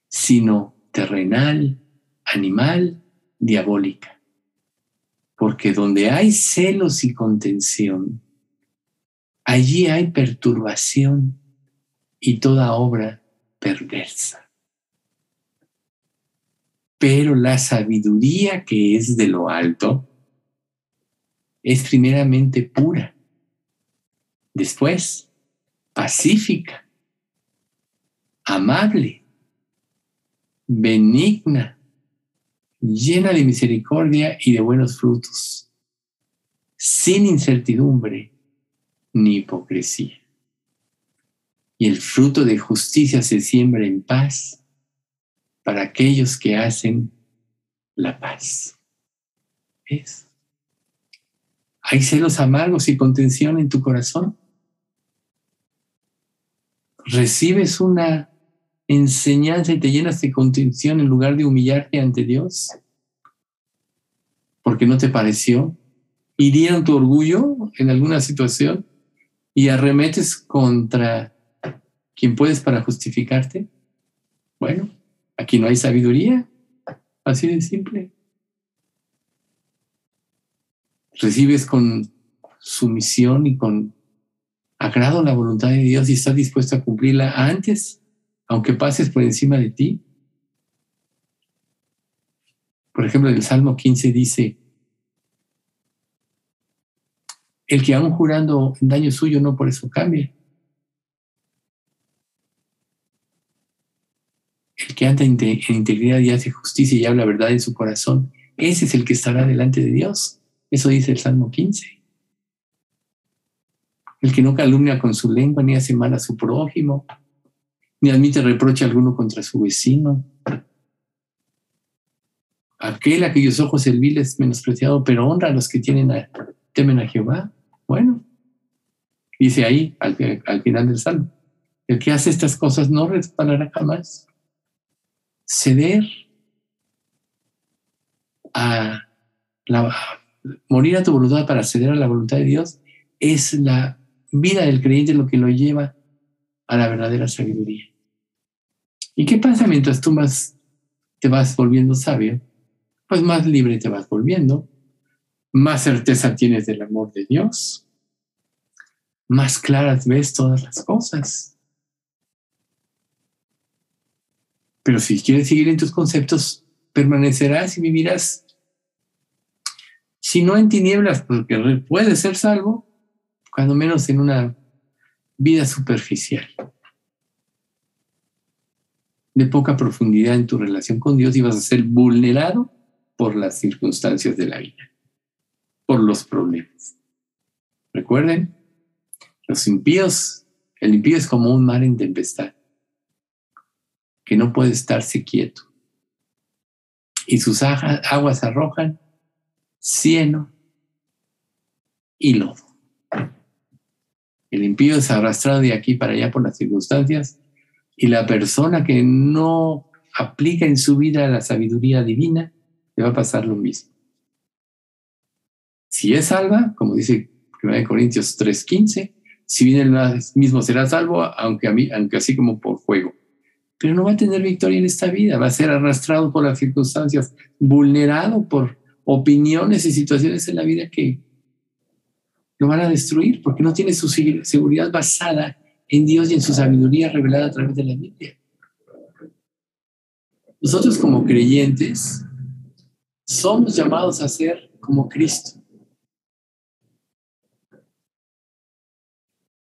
sino terrenal, animal, diabólica. Porque donde hay celos y contención, allí hay perturbación y toda obra perversa. Pero la sabiduría que es de lo alto es primeramente pura, después pacífica, amable, benigna, llena de misericordia y de buenos frutos, sin incertidumbre ni hipocresía. Y el fruto de justicia se siembra en paz para aquellos que hacen la paz. ¿Es? ¿Hay celos amargos y contención en tu corazón? ¿Recibes una enseñanza y te llenas de contención en lugar de humillarte ante Dios? Porque no te pareció. ¿Hirieron tu orgullo en alguna situación? y arremetes contra quien puedes para justificarte, bueno, aquí no hay sabiduría, así de simple. Recibes con sumisión y con agrado la voluntad de Dios y estás dispuesto a cumplirla antes, aunque pases por encima de ti. Por ejemplo, el Salmo 15 dice, el que aún jurando en daño suyo no por eso cambia. El que anda en integridad y hace justicia y habla verdad en su corazón, ese es el que estará delante de Dios. Eso dice el Salmo 15. El que no calumnia con su lengua, ni hace mal a su prójimo, ni admite reproche alguno contra su vecino. Aquel a ojos el vil es menospreciado, pero honra a los que tienen temen a Jehová. Bueno, dice ahí al, final del salmo, el que hace estas cosas no resbalará jamás. Ceder a la, morir a tu voluntad para ceder a la voluntad de Dios es la vida del creyente lo que lo lleva a la verdadera sabiduría. ¿Y qué pasa mientras tú más te vas volviendo sabio? Pues más libre te vas volviendo, más certeza tienes del amor de Dios, más claras ves todas las cosas. Pero si quieres seguir en tus conceptos, permanecerás y vivirás, si no en tinieblas, porque puedes ser salvo, cuando menos en una vida superficial, de poca profundidad en tu relación con Dios y vas a ser vulnerado por las circunstancias de la vida por los problemas. Recuerden, los impíos, el impío es como un mar en tempestad, que no puede estarse quieto. Y sus aguas arrojan cieno y lodo. El impío es arrastrado de aquí para allá por las circunstancias y la persona que no aplica en su vida la sabiduría divina le va a pasar lo mismo. Si es salva, como dice 1 Corintios 3:15, si viene el mismo será salvo, aunque, a mí, aunque así como por fuego. Pero no va a tener victoria en esta vida, va a ser arrastrado por las circunstancias, vulnerado por opiniones y situaciones en la vida que lo van a destruir porque no tiene su seguridad basada en Dios y en su sabiduría revelada a través de la Biblia. Nosotros como creyentes somos llamados a ser como Cristo.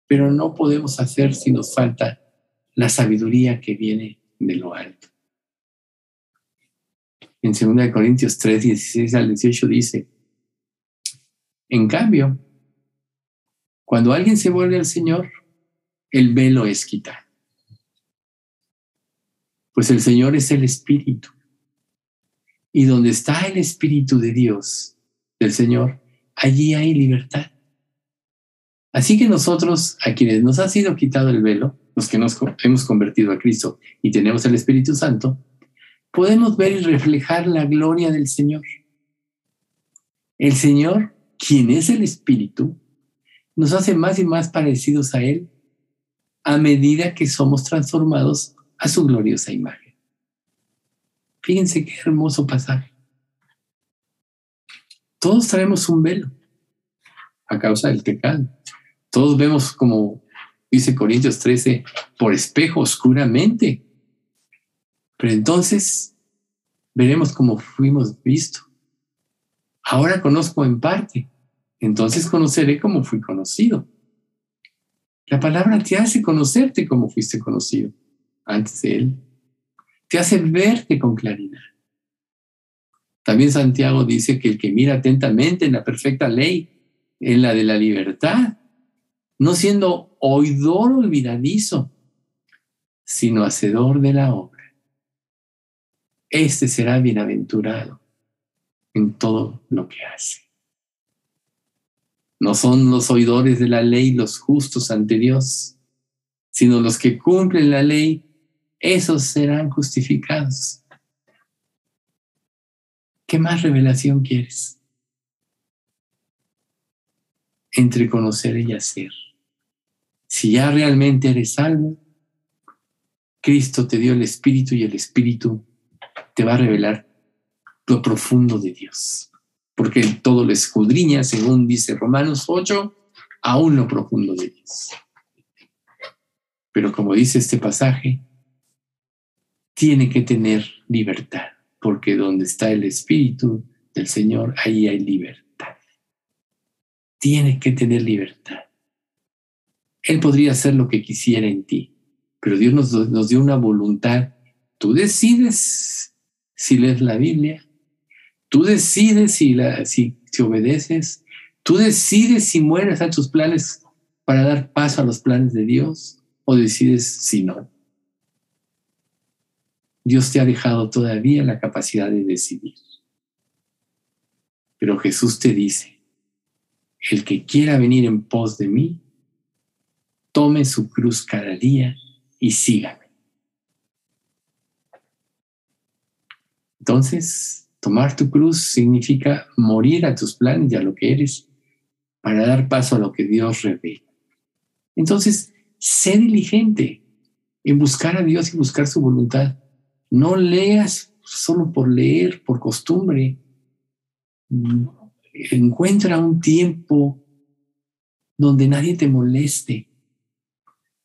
pero no podemos hacer si nos falta la sabiduría que viene de lo alto. En 2 Corintios 3, 16 al 18 dice, en cambio, cuando alguien se vuelve al Señor, el velo es quitado. Pues el Señor es el Espíritu. Y donde está el Espíritu de Dios, del Señor, allí hay libertad. Así que nosotros, a quienes nos ha sido quitado el velo, los que nos hemos convertido a Cristo y tenemos el Espíritu Santo, podemos ver y reflejar la gloria del Señor. El Señor, quien es el Espíritu, nos hace más y más parecidos a Él a medida que somos transformados a su gloriosa imagen. Fíjense qué hermoso pasaje. Todos traemos un velo a causa del pecado. Todos vemos como dice Corintios 13, por espejo oscuramente. Pero entonces veremos cómo fuimos vistos. Ahora conozco en parte, entonces conoceré cómo fui conocido. La palabra te hace conocerte como fuiste conocido antes de Él. Te hace verte con claridad. También Santiago dice que el que mira atentamente en la perfecta ley, en la de la libertad, no siendo oidor olvidadizo, sino hacedor de la obra. Este será bienaventurado en todo lo que hace. No son los oidores de la ley los justos ante Dios, sino los que cumplen la ley, esos serán justificados. ¿Qué más revelación quieres? Entre conocer y hacer Si ya realmente eres salvo, Cristo te dio el Espíritu y el Espíritu te va a revelar lo profundo de Dios. Porque todo lo escudriña, según dice Romanos 8, aún lo profundo de Dios. Pero como dice este pasaje, tiene que tener libertad, porque donde está el Espíritu del Señor, ahí hay libertad. Tiene que tener libertad. Él podría hacer lo que quisiera en ti, pero Dios nos, dio una voluntad. Tú decides si lees la Biblia, tú decides si, la, si, obedeces, tú decides si mueres a tus planes para dar paso a los planes de Dios o decides si no. Dios te ha dejado todavía la capacidad de decidir. Pero Jesús te dice, el que quiera venir en pos de mí, tome su cruz cada día y sígame. Entonces, tomar tu cruz significa morir a tus planes y a lo que eres para dar paso a lo que Dios revela. Entonces, sé diligente en buscar a Dios y buscar su voluntad. No leas solo por leer, por costumbre. Encuentra un tiempo donde nadie te moleste,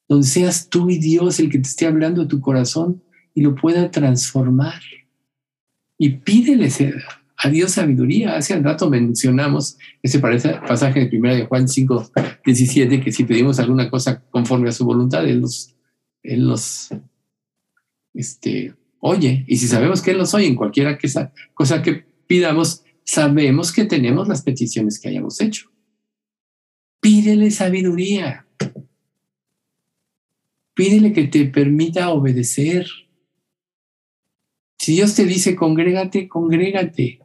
donde seas tú y Dios el que te esté hablando a tu corazón y lo pueda transformar. Y pídele a Dios sabiduría. Hace un rato mencionamos ese pasaje de 1 de Juan 5, 17, que si pedimos alguna cosa conforme a su voluntad, Él los, él los este, oye. Y si sabemos que Él los oye en cualquiera que esa cosa que pidamos, sabemos que tenemos las peticiones que hayamos hecho. Pídele sabiduría. Pídele que te permita obedecer. Si Dios te dice, congrégate, congrégate.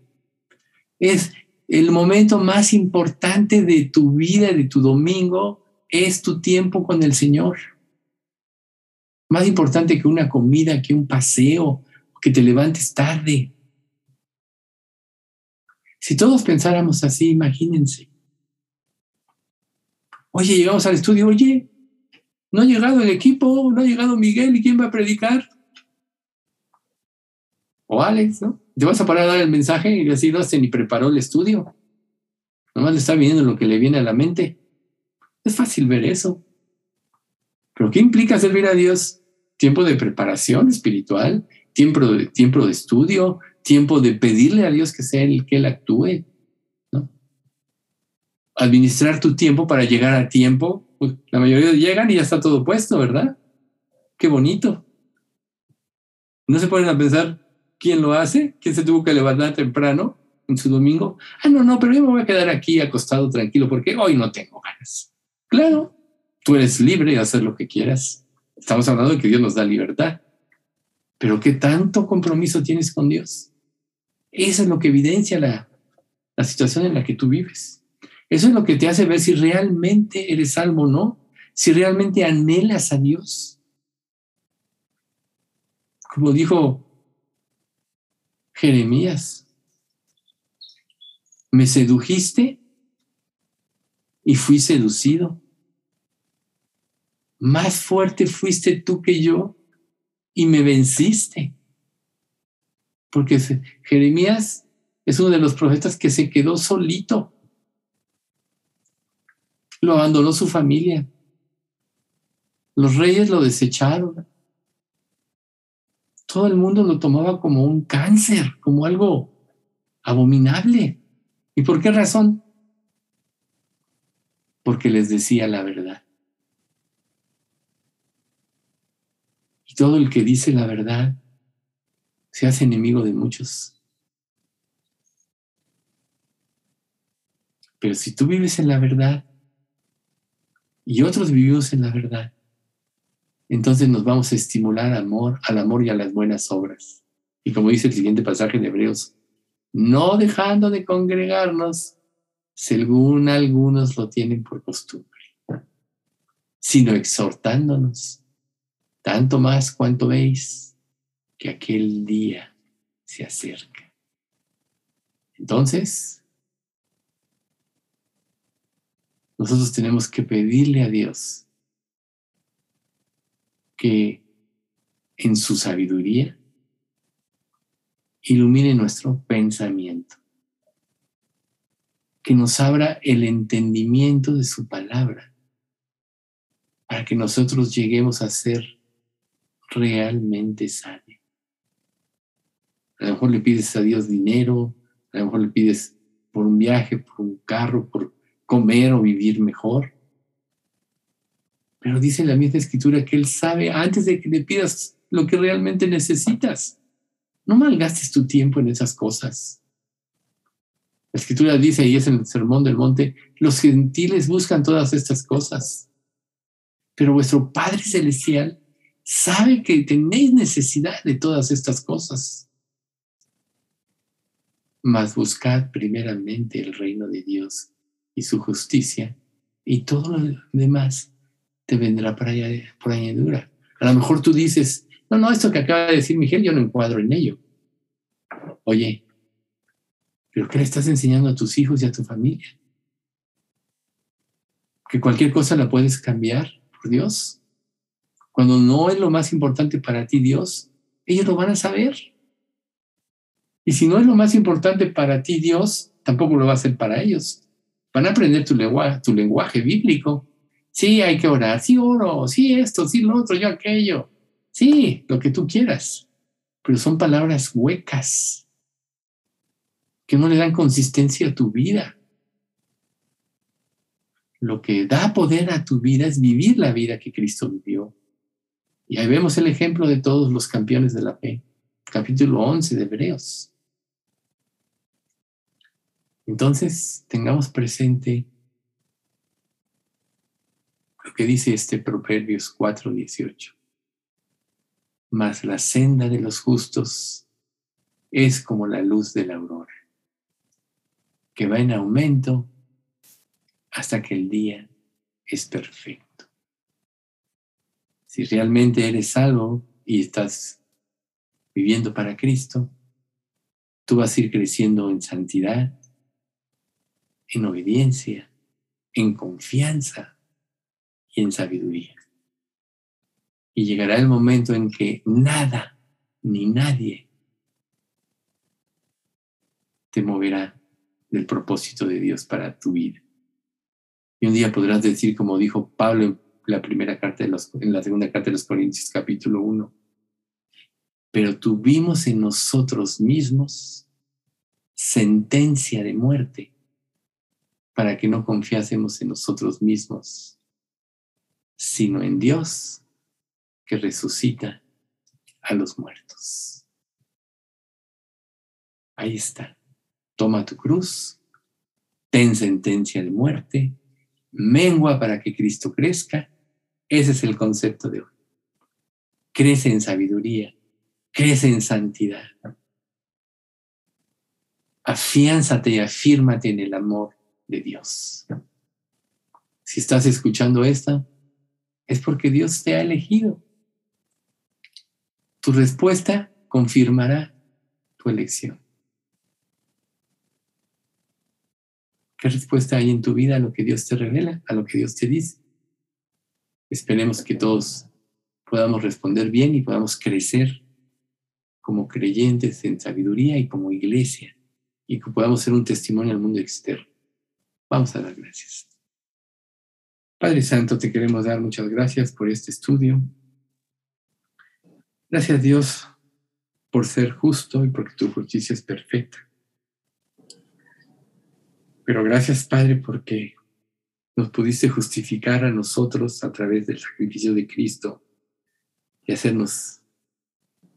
Es el momento más importante de tu vida, de tu domingo, es tu tiempo con el Señor. Más importante que una comida, que un paseo, que te levantes tarde. Si todos pensáramos así, imagínense. Oye, llegamos al estudio, oye, no ha llegado el equipo, no ha llegado Miguel, ¿y quién va a predicar? O Alex, ¿no? Te vas a parar a dar el mensaje y decir, no, se ni preparó el estudio. Nomás le está viendo lo que le viene a la mente. Es fácil ver eso. Pero ¿qué implica servir a Dios? Tiempo de preparación espiritual, tiempo de, tiempo de estudio, tiempo de pedirle a Dios que sea el que Él actúe. ¿no? Administrar tu tiempo para llegar a tiempo la mayoría llegan y ya está todo puesto, ¿verdad? Qué bonito. No se ponen a pensar quién lo hace, quién se tuvo que levantar temprano en su domingo. Ah, no, no, pero yo me voy a quedar aquí acostado tranquilo porque hoy no tengo ganas. Claro, tú eres libre de hacer lo que quieras. Estamos hablando de que Dios nos da libertad. Pero ¿qué tanto compromiso tienes con Dios? Eso es lo que evidencia la, la situación en la que tú vives. Eso es lo que te hace ver si realmente eres salvo o no, si realmente anhelas a Dios. Como dijo Jeremías, me sedujiste y fui seducido. Más fuerte fuiste tú que yo y me venciste. Porque Jeremías es uno de los profetas que se quedó solito lo abandonó su familia. Los reyes lo desecharon. Todo el mundo lo tomaba como un cáncer, como algo abominable. ¿Y por qué razón? Porque les decía la verdad. Y todo el que dice la verdad se hace enemigo de muchos. Pero si tú vives en la verdad, y otros vivimos en la verdad, entonces nos vamos a estimular amor, al amor y a las buenas obras. Y como dice el siguiente pasaje de Hebreos, no dejando de congregarnos, según algunos lo tienen por costumbre, sino exhortándonos, tanto más cuanto veis que aquel día se acerca. Entonces, nosotros tenemos que pedirle a Dios que en su sabiduría ilumine nuestro pensamiento, que nos abra el entendimiento de su palabra, para que nosotros lleguemos a ser realmente sabios. A lo mejor le pides a Dios dinero, a lo mejor le pides por un viaje, por un carro, por comer o vivir mejor. Pero dice la misma escritura que Él sabe antes de que le pidas lo que realmente necesitas. No malgastes tu tiempo en esas cosas. La escritura dice, y es en el Sermón del Monte, los gentiles buscan todas estas cosas. Pero vuestro Padre Celestial sabe que tenéis necesidad de todas estas cosas. Mas buscad primeramente el reino de Dios y su justicia, y todo lo demás te vendrá por, por añadidura. A lo mejor tú dices, no, no, esto que acaba de decir Miguel, yo no encuadro en ello. Oye, ¿pero qué le estás enseñando a tus hijos y a tu familia? Que cualquier cosa la puedes cambiar por Dios. Cuando no es lo más importante para ti Dios, ellos lo van a saber. Y si no es lo más importante para ti Dios, tampoco lo va a ser para ellos. Van a aprender tu lenguaje bíblico. Sí, hay que orar. Sí, oro. Sí, esto, sí, lo otro, yo aquello. Sí, lo que tú quieras. Pero son palabras huecas que no le dan consistencia a tu vida. Lo que da poder a tu vida es vivir la vida que Cristo vivió. Y ahí vemos el ejemplo de todos los campeones de la fe. Capítulo 11 de Hebreos. Entonces, tengamos presente lo que dice este Proverbios 4:18. Mas la senda de los justos es como la luz de la aurora, que va en aumento hasta que el día es perfecto. Si realmente eres salvo y estás viviendo para Cristo, tú vas a ir creciendo en santidad, en obediencia, en confianza y en sabiduría. Y llegará el momento en que nada ni nadie te moverá del propósito de Dios para tu vida. Y un día podrás decir, como dijo Pablo en la primera carta de los, en la segunda carta de los Corintios, capítulo 1, pero tuvimos en nosotros mismos sentencia de muerte para que no confiásemos en nosotros mismos, sino en Dios que resucita a los muertos. Ahí está. Toma tu cruz, ten sentencia de muerte, mengua para que Cristo crezca. Ese es el concepto de hoy. Crece en sabiduría, crece en santidad. Afiánzate y afírmate en el amor de Dios. Si estás escuchando esta, es porque Dios te ha elegido. Tu respuesta confirmará tu elección. ¿Qué respuesta hay en tu vida a lo que Dios te revela, a lo que Dios te dice? Esperemos que todos podamos responder bien y podamos crecer como creyentes en sabiduría y como iglesia y que podamos ser un testimonio al mundo externo. Vamos a dar gracias. Padre Santo, te queremos dar muchas gracias por este estudio. Gracias Dios por ser justo y porque tu justicia es perfecta. Pero gracias Padre porque nos pudiste justificar a nosotros a través del sacrificio de Cristo y hacernos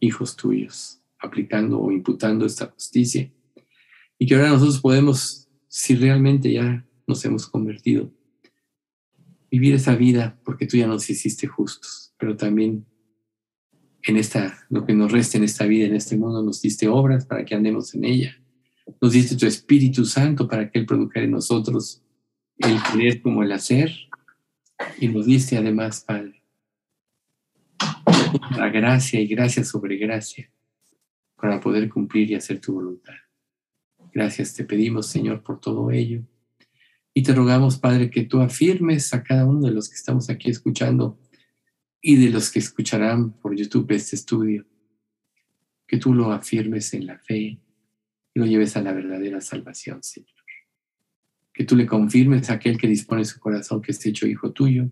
hijos tuyos, aplicando o imputando esta justicia. Y que ahora nosotros podemos si realmente ya nos hemos convertido. Vivir esa vida porque tú ya nos hiciste justos, pero también en esta, lo que nos resta en esta vida, en este mundo, nos diste obras para que andemos en ella. Nos diste tu Espíritu Santo para que Él produjera en nosotros el querer como el hacer. Y nos diste además, Padre, la gracia y gracia sobre gracia para poder cumplir y hacer tu voluntad. Gracias te pedimos, Señor, por todo ello. Y te rogamos, Padre, que tú afirmes a cada uno de los que estamos aquí escuchando y de los que escucharán por YouTube este estudio, que tú lo afirmes en la fe y lo lleves a la verdadera salvación, Señor. Que tú le confirmes a aquel que dispone su corazón que esté hecho hijo tuyo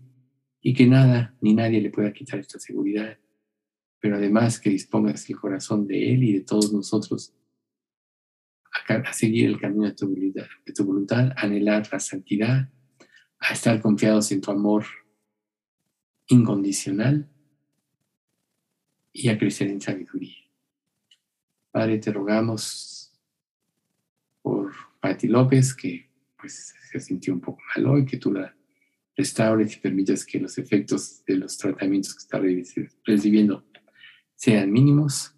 y que nada ni nadie le pueda quitar esta seguridad, pero además que dispongas el corazón de él y de todos nosotros a, seguir el camino de tu, voluntad, de tu voluntad, anhelar la santidad, a estar confiados en tu amor incondicional y a crecer en sabiduría. Padre, te rogamos por Patti López, que pues se sintió un poco mal hoy, que tú la restaures y permitas que los efectos de los tratamientos que está recibiendo sean mínimos.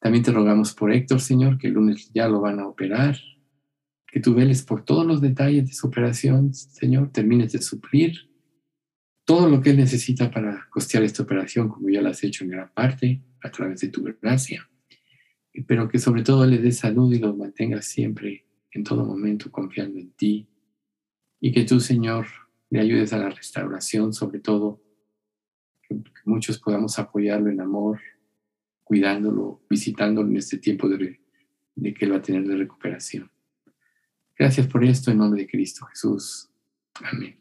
También te rogamos por Héctor, Señor, que el lunes ya lo van a operar, que tú veles por todos los detalles de su operación, Señor, termines de suplir todo lo que Él necesita para costear esta operación, como ya lo has hecho en gran parte, a través de tu gracia. Pero que sobre todo le dé salud y lo mantenga siempre, en todo momento, confiando en ti. Y que tú, Señor, le ayudes a la restauración, sobre todo, que muchos podamos apoyarlo en amor, cuidándolo, visitándolo en este tiempo de, que Él va a tener de recuperación. Gracias por esto en nombre de Cristo Jesús. Amén.